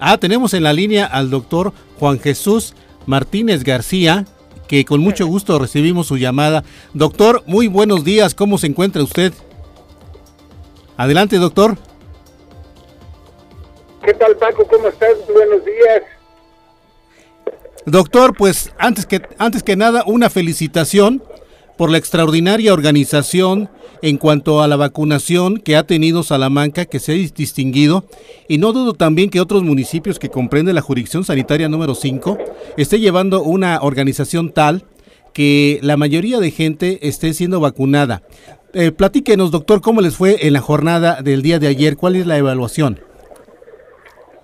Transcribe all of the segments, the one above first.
Ah, tenemos en la línea al doctor Juan Jesús Martínez García, que con mucho gusto recibimos su llamada. Doctor, muy buenos días, ¿cómo se encuentra usted? Adelante, doctor. ¿Qué tal, Paco? ¿Cómo estás? Buenos días. Doctor, pues antes que, antes que nada, una felicitación por la extraordinaria organización en cuanto a la vacunación que ha tenido Salamanca, que se ha distinguido, y no dudo también que otros municipios que comprenden la jurisdicción sanitaria número 5 esté llevando una organización tal que la mayoría de gente esté siendo vacunada. Eh, platíquenos, doctor, cómo les fue en la jornada del día de ayer, cuál es la evaluación.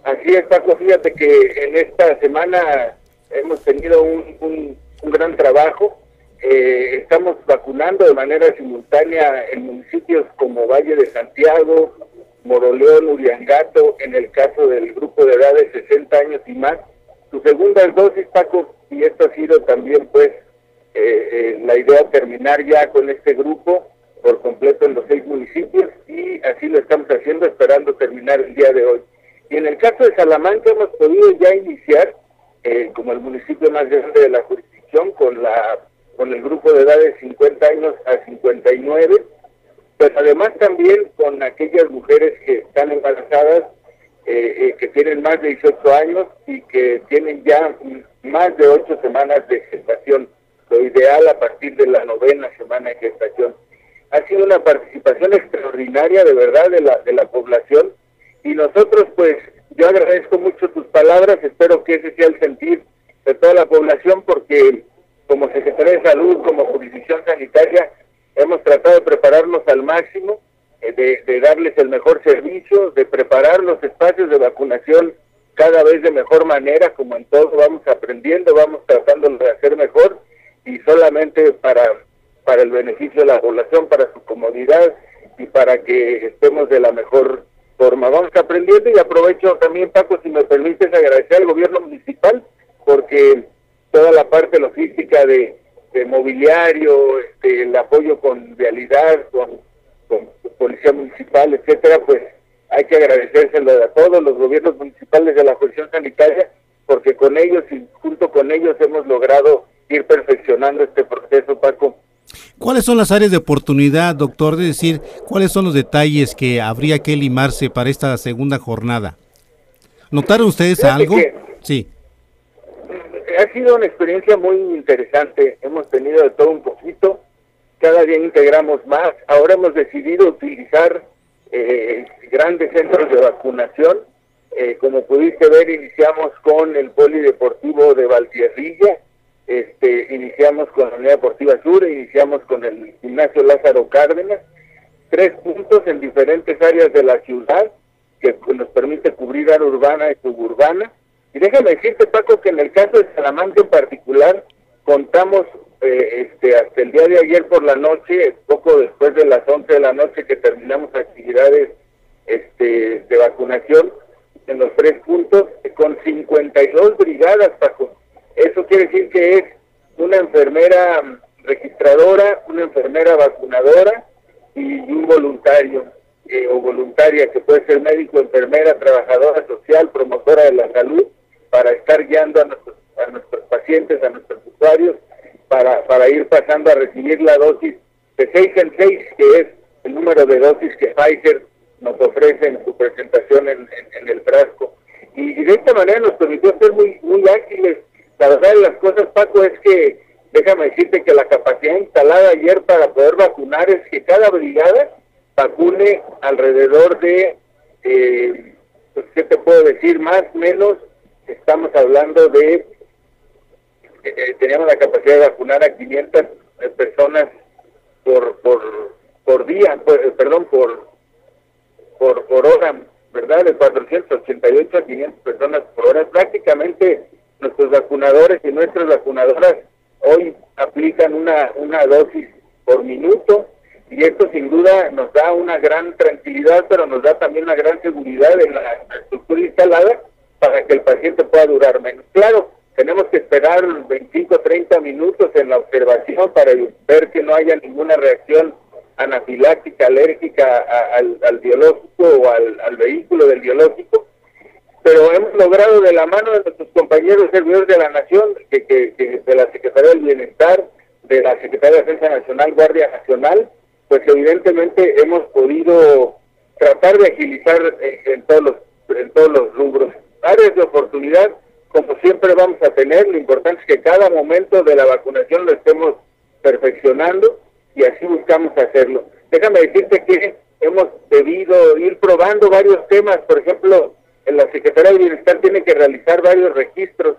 Así es, Paco, fíjate que en esta semana hemos tenido un, un gran trabajo eh, estamos vacunando de manera simultánea en municipios como Valle de Santiago, Moroleón, Uriangato, en el caso del grupo de edad de 60 años y más. Su segunda dosis, Paco, y esto ha sido también pues eh, eh, la idea terminar ya con este grupo por completo en los seis municipios y así lo estamos haciendo esperando terminar el día de hoy. Y en el caso de Salamanca hemos podido ya iniciar como el municipio más grande de la jurisdicción con la con el grupo de edad de 50 años a 59, pero además también con aquellas mujeres que están embarazadas, eh, eh, que tienen más de 18 años y que tienen ya más de 8 semanas de gestación, lo ideal a partir de la novena semana de gestación. Ha sido una participación extraordinaria de verdad de la, de la población y nosotros pues yo agradezco mucho tus palabras, espero que ese sea el sentir de toda la población porque como Secretaría de Salud, como jurisdicción sanitaria, hemos tratado de prepararnos al máximo, eh, de, darles el mejor servicio, de preparar los espacios de vacunación cada vez de mejor manera, como en todo vamos aprendiendo, vamos tratando de hacer mejor y solamente para, para el beneficio de la población, para su comodidad y para que estemos de la mejor forma. Vamos aprendiendo y aprovecho también, Paco, si me permites agradecer al gobierno municipal, porque toda la parte logística de, mobiliario, este, el apoyo con vialidad, con, policía municipal, etcétera, pues hay que agradecérselo a todos los gobiernos municipales de la jurisdicción sanitaria, porque con ellos y junto con ellos hemos logrado ir perfeccionando este proceso, Paco. ¿Cuáles son las áreas de oportunidad, doctor? De decir, ¿cuáles son los detalles que habría que limarse para esta segunda jornada? ¿Notaron ustedes algo? sí ha sido una experiencia muy interesante. Hemos tenido de todo un poquito. Cada día integramos más. Ahora hemos decidido utilizar eh, grandes centros de vacunación. Eh, como pudiste ver, iniciamos con el Polideportivo de Valtierrilla, este, iniciamos con la Unidad Deportiva Sur, iniciamos con el Gimnasio Lázaro Cárdenas. Tres puntos en diferentes áreas de la ciudad que nos permite cubrir área urbana y suburbana y déjame decirte, Paco, que en el caso de Salamanca en particular, contamos eh, este, hasta el día de ayer por la noche, poco después de las 11 de la noche que terminamos actividades este, de vacunación en los tres puntos, con 52 brigadas, Paco. Eso quiere decir que es una enfermera registradora, una enfermera vacunadora y un voluntario eh, o voluntaria que puede ser médico, enfermera, trabajadora social, promotora de la salud para estar guiando a nuestros, a nuestros pacientes, a nuestros usuarios, para, para ir pasando a recibir la dosis de 6 en 6, que es el número de dosis que Pfizer nos ofrece en su presentación en, el frasco. Y, de esta manera nos permitió ser muy, muy ágiles. La verdad de las cosas, Paco, es que déjame decirte que la capacidad instalada ayer para poder vacunar es que cada brigada vacune alrededor de, eh, pues, ¿qué te puedo decir? Más, menos estamos hablando de, eh, eh, teníamos la capacidad de vacunar a 500 eh, personas por, por, por día, perdón, por, por, por hora, ¿verdad? De 488 a 500 personas por hora. Prácticamente nuestros vacunadores y nuestras vacunadoras hoy aplican una, una dosis por minuto y esto sin duda nos da una gran tranquilidad, pero nos da también una gran seguridad en la estructura instalada para que el paciente pueda durar menos. Claro, tenemos que esperar 25 30 minutos en la observación para ver que no haya ninguna reacción anafiláctica, alérgica al, biológico o al, vehículo del biológico. pero hemos logrado de la mano de nuestros compañeros servidores de la Nación, que, de la Secretaría del Bienestar, de la Secretaría de Defensa Nacional, Guardia Nacional, pues evidentemente hemos podido tratar de agilizar en, todos los en todos los rubros. Áreas de oportunidad, como siempre vamos a tener, lo importante es que cada momento de la vacunación lo estemos perfeccionando y así buscamos hacerlo. Déjame decirte que hemos debido ir probando varios temas, por ejemplo, en la Secretaría de Bienestar tiene que realizar varios registros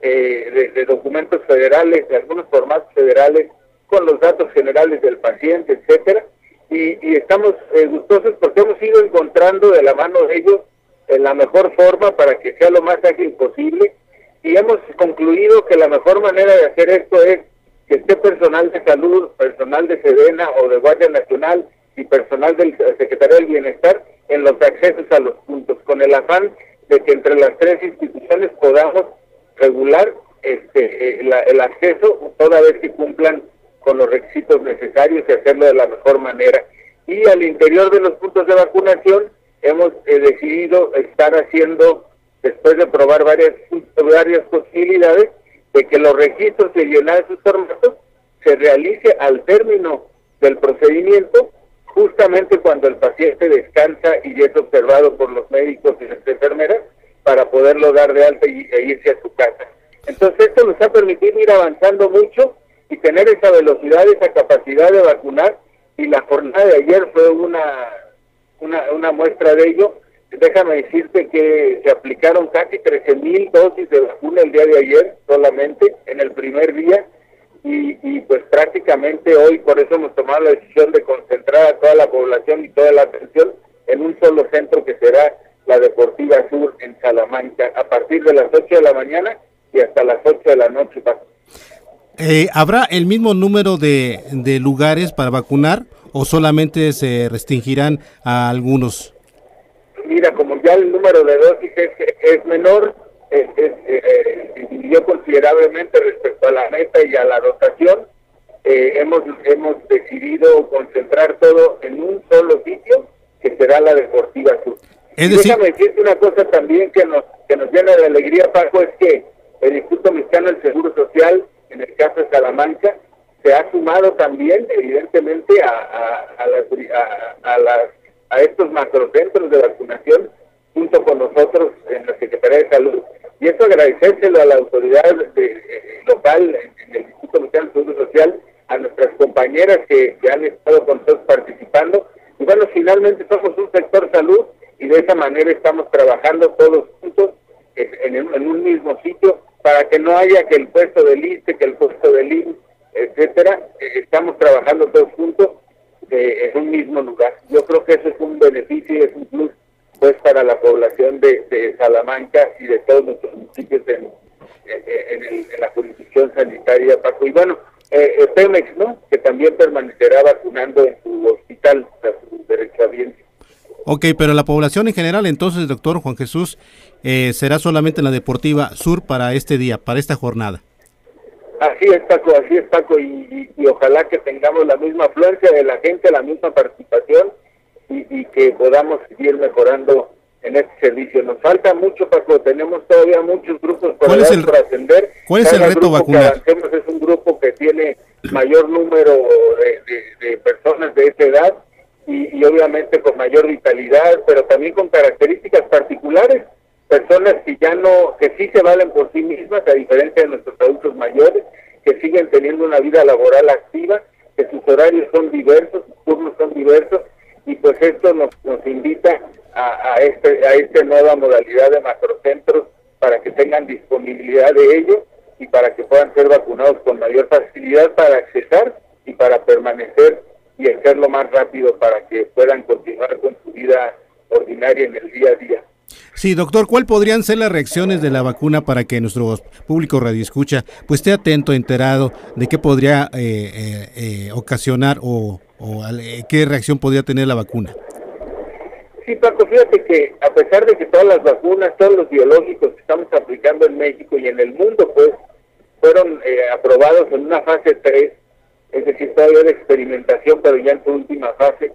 eh, de, documentos federales, de algunos formatos federales, con los datos generales del paciente, etcétera, y, estamos eh, gustosos porque hemos ido encontrando de la mano de ellos en la mejor forma para que sea lo más ágil posible y hemos concluido que la mejor manera de hacer esto es que esté personal de salud, personal de Sedena o de Guardia Nacional y personal del Secretario del Bienestar en los accesos a los puntos, con el afán de que entre las tres instituciones podamos regular este, eh, el acceso toda vez que cumplan con los requisitos necesarios y hacerlo de la mejor manera. Y al interior de los puntos de vacunación hemos eh, decidido estar haciendo, después de probar varias, varias posibilidades, de que los registros de llenar sus formatos se realice al término del procedimiento, justamente cuando el paciente descansa y es observado por los médicos y las enfermeras, para poderlo dar de alta y, e irse a su casa. Entonces esto nos ha permitido ir avanzando mucho y tener esa velocidad, esa capacidad de vacunar y la jornada de ayer fue una, una, una muestra de ello. Déjame decirte que se aplicaron casi 13 mil dosis de vacuna el día de ayer solamente en el primer día y, y pues prácticamente hoy por eso hemos tomado la decisión de concentrar a toda la población y toda la atención en un solo centro que será la Deportiva Sur en Salamanca a partir de las 8 de la mañana y hasta las 8 de la noche. Eh, ¿Habrá el mismo número de, de, lugares para vacunar o solamente se restringirán a algunos? Mira, como ya el número de dosis es, es menor, es, eh, disminuyó considerablemente respecto a la meta y a la dotación, eh, hemos, hemos decidido concentrar todo en un solo sitio, que será la Deportiva Sur. Es decir... Déjame decirte una cosa también que nos, que nos llena de alegría, Paco, es que el Instituto Mexicano del Seguro Social en el caso de Salamanca, se ha sumado también, evidentemente, a, a, a, las, a, estos macrocentros de vacunación junto con nosotros en la Secretaría de Salud. Y eso agradecérselo a la autoridad de, local en, el Instituto Mexicano de Seguro Social, a nuestras compañeras que, han estado con nosotros participando. Y bueno, finalmente somos un sector salud y de esa manera estamos trabajando todos juntos en, un mismo sitio para que no haya que el puesto del ISTE, que el puesto del IN, etcétera, eh, estamos trabajando todos juntos eh, en un mismo lugar. Yo creo que eso es un beneficio y es un plus pues para la población de, Salamanca y de todos nuestros municipios en, la jurisdicción sanitaria, Paco. Y bueno, eh, Pemex, ¿no? Que también permanecerá vacunando en su hospital, a su derechohabiente. Ok, pero la población en general, entonces, doctor Juan Jesús, eh, será solamente en la Deportiva Sur para este día, para esta jornada. Así es, Paco, así es, Paco, y, ojalá que tengamos la misma afluencia de la gente, la misma participación y, que podamos seguir mejorando en este servicio. Nos falta mucho, Paco, tenemos todavía muchos grupos por, atender. ¿Cuál es el reto vacunar? es un grupo que tiene mayor número de, personas de esa edad y, y obviamente con mayor vitalidad, pero también con características particulares personas que ya no, que sí se valen por sí mismas, a diferencia de nuestros adultos mayores, siguen teniendo una vida laboral activa, que sus horarios son diversos, sus turnos son diversos, y pues esto nos, nos invita a, a, este, a esta nueva modalidad de macrocentros para que tengan disponibilidad de ellos y para que puedan ser vacunados con mayor facilidad para accesar y para permanecer y hacerlo más rápido para que puedan continuar con su vida ordinaria en el día a día. Sí, doctor, ¿cuál podrían ser las reacciones de la vacuna para que nuestro público radioescucha pues esté atento, enterado de qué podría eh, eh, eh, ocasionar o, qué reacción podría tener la vacuna? Sí, Paco, fíjate que a pesar de que todas las vacunas, todos los biológicos que estamos aplicando en México y en el mundo, pues, fueron aprobados en una fase 3, es decir, todavía de experimentación, pero ya en su última fase,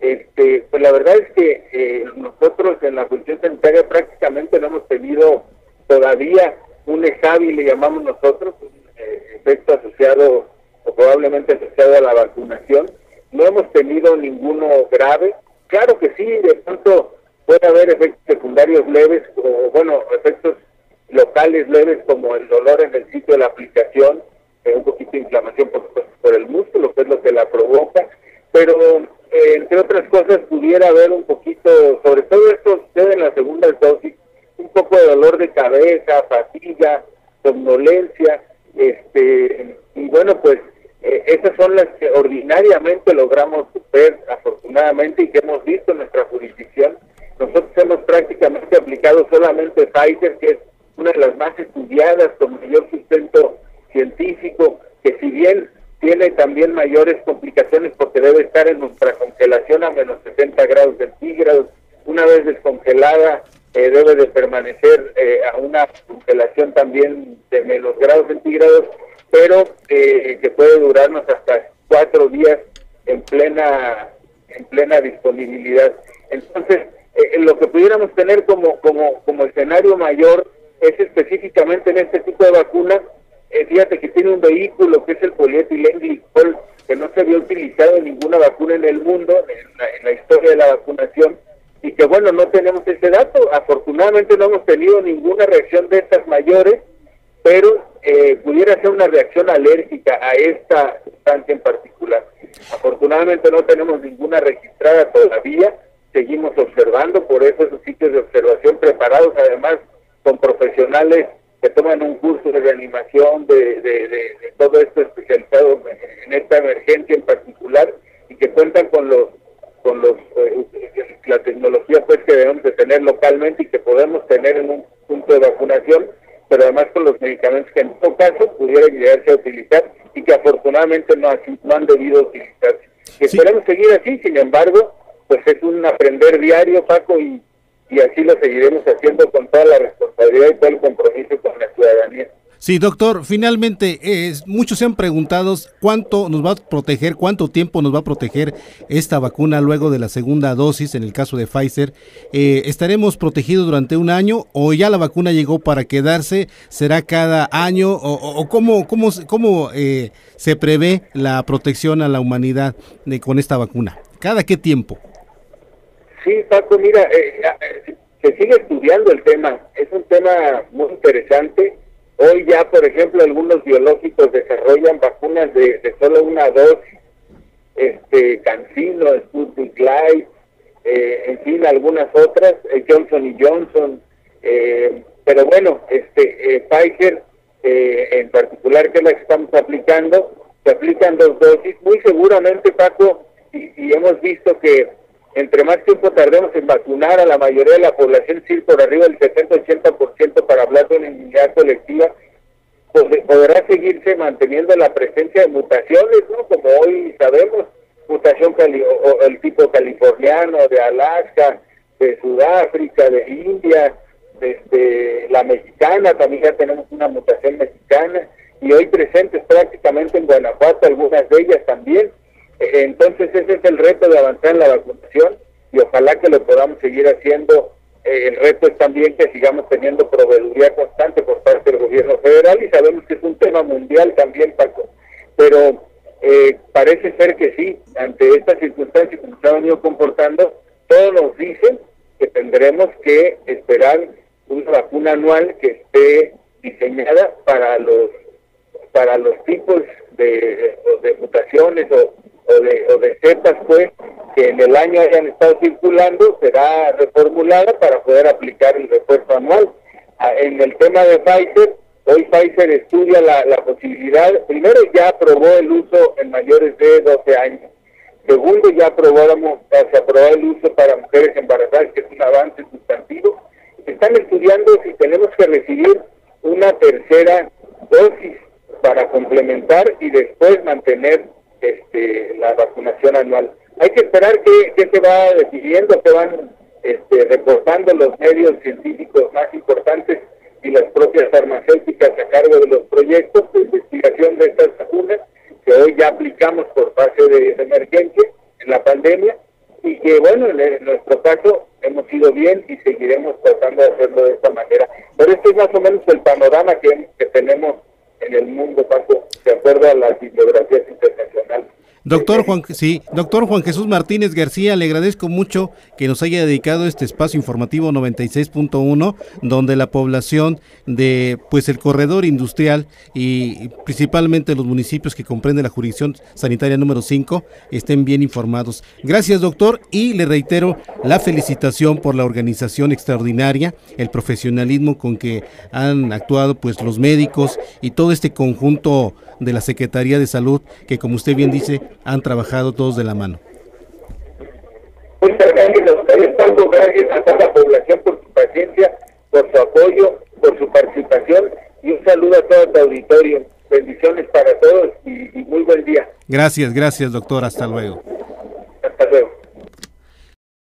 Este, pues la verdad es que eh, nosotros en la función sanitaria prácticamente no hemos tenido todavía un EJAVI, le llamamos nosotros, un eh, efecto asociado o probablemente asociado a la vacunación. No hemos tenido ninguno grave. Claro que sí, de pronto puede haber efectos secundarios leves o, bueno, efectos locales leves como el dolor en el sitio de la aplicación, eh, un poquito de inflamación por, por el músculo, que es lo que la provoca, pero eh, entre otras cosas pudiera haber un poquito, sobre todo esto sucede en la segunda dosis, un poco de dolor de cabeza, fatiga, somnolencia, este, y bueno, pues eh, esas son las que ordinariamente logramos ver afortunadamente y que hemos visto en nuestra jurisdicción. Nosotros hemos prácticamente aplicado solamente Pfizer, que es una de las más estudiadas con mayor sustento científico, que si bien tiene también mayores complicaciones porque debe estar en nuestra congelación a menos 70 grados centígrados. Una vez descongelada, eh, debe de permanecer eh, a una congelación también de menos grados centígrados, pero eh, que puede durarnos hasta cuatro días en plena en plena disponibilidad. Entonces, lo que pudiéramos tener como, como, como escenario mayor es específicamente en este tipo de vacunas eh, fíjate que tiene un vehículo que es el polietilenglicol, que no se había utilizado en ninguna vacuna en el mundo, en la, historia de la vacunación, y que bueno, no tenemos ese dato. Afortunadamente no hemos tenido ninguna reacción de estas mayores, pero eh, pudiera ser una reacción alérgica a esta sustancia en particular. Afortunadamente no tenemos ninguna registrada todavía, seguimos observando, por eso esos sitios de observación preparados además con profesionales que toman un curso de reanimación, de, de, todo esto especializado en esta emergencia en particular y que cuentan con los con los eh, la tecnología pues que debemos de tener localmente y que podemos tener en un punto de vacunación, pero además con los medicamentos que en todo caso pudieran llegarse a utilizar y que afortunadamente no, no han debido utilizarse. Y esperemos seguir así, sin embargo, pues es un aprender diario, Paco, y y así lo seguiremos haciendo con toda la responsabilidad y todo el compromiso con la ciudadanía. Sí, doctor, finalmente, muchos se han preguntado cuánto nos va a proteger, cuánto tiempo nos va a proteger esta vacuna luego de la segunda dosis, en el caso de Pfizer. Eh, ¿Estaremos protegidos durante un año o ya la vacuna llegó para quedarse? ¿Será cada año? ¿O, cómo, cómo, cómo eh, se prevé la protección a la humanidad de, con esta vacuna? ¿Cada qué tiempo? Sí, Paco, mira, eh, eh, se sigue estudiando el tema. Es un tema muy interesante. Hoy ya, por ejemplo, algunos biológicos desarrollan vacunas de, solo una dosis, este, Cancino, Sputnik Light, eh, en fin, algunas otras, Johnson y Johnson. pero bueno, este, Pfizer en particular, que la estamos aplicando, se aplican dos dosis. Muy seguramente, Paco, y hemos visto que entre más tiempo tardemos en vacunar a la mayoría de la población, es por arriba del 70-80% para hablar de una inmunidad colectiva, pues podrá seguirse manteniendo la presencia de mutaciones, ¿no? Como hoy sabemos, mutación o, el tipo californiano, de Alaska, de Sudáfrica, de India, desde la mexicana, también ya tenemos una mutación mexicana, y hoy presentes prácticamente en Guanajuato, algunas de ellas también. Entonces ese es el reto de avanzar en la vacunación y ojalá que lo podamos seguir haciendo. Eh, el reto es también que sigamos teniendo proveeduría constante por parte del gobierno federal y sabemos que es un tema mundial también, Paco. Pero eh, parece ser que sí, ante estas circunstancias como se han venido comportando, todos nos dicen que tendremos que esperar una vacuna anual que esté diseñada para los para los tipos de, de mutaciones o o de, o de pues que en el año hayan estado circulando será reformulada para poder aplicar el refuerzo anual. Ah, en el tema de Pfizer, hoy Pfizer estudia la, la posibilidad, primero ya aprobó el uso en mayores de 12 años, segundo ya aprobamos, se aprobó el uso para mujeres embarazadas, que es un avance sustantivo. Están estudiando si tenemos que recibir una tercera dosis para complementar y después mantener este, la vacunación anual. Hay que esperar que, se va decidiendo, se van este, reportando los medios científicos más importantes y las propias farmacéuticas a cargo de los proyectos de investigación de estas vacunas que hoy ya aplicamos por fase de, emergencia en la pandemia y que bueno, en, nuestro caso hemos ido bien y seguiremos tratando de hacerlo de esta manera. Pero este es más o menos el panorama que, que tenemos en el mundo, Paco, de acuerdo a las Doctor Juan, sí, doctor Juan Jesús Martínez García, le agradezco mucho que nos haya dedicado este espacio informativo 96.1, donde la población de pues el corredor industrial y principalmente los municipios que comprenden la jurisdicción sanitaria número 5 estén bien informados. Gracias, doctor, y le reitero la felicitación por la organización extraordinaria, el profesionalismo con que han actuado pues los médicos y todo este conjunto de la Secretaría de Salud que como usted bien dice han trabajado todos de la mano. Muchas gracias a ustedes, gracias a toda la población por su paciencia, por su apoyo, por su participación y un saludo a todo tu auditorio. Bendiciones para todos y, y muy buen día. Gracias, gracias doctor, hasta luego.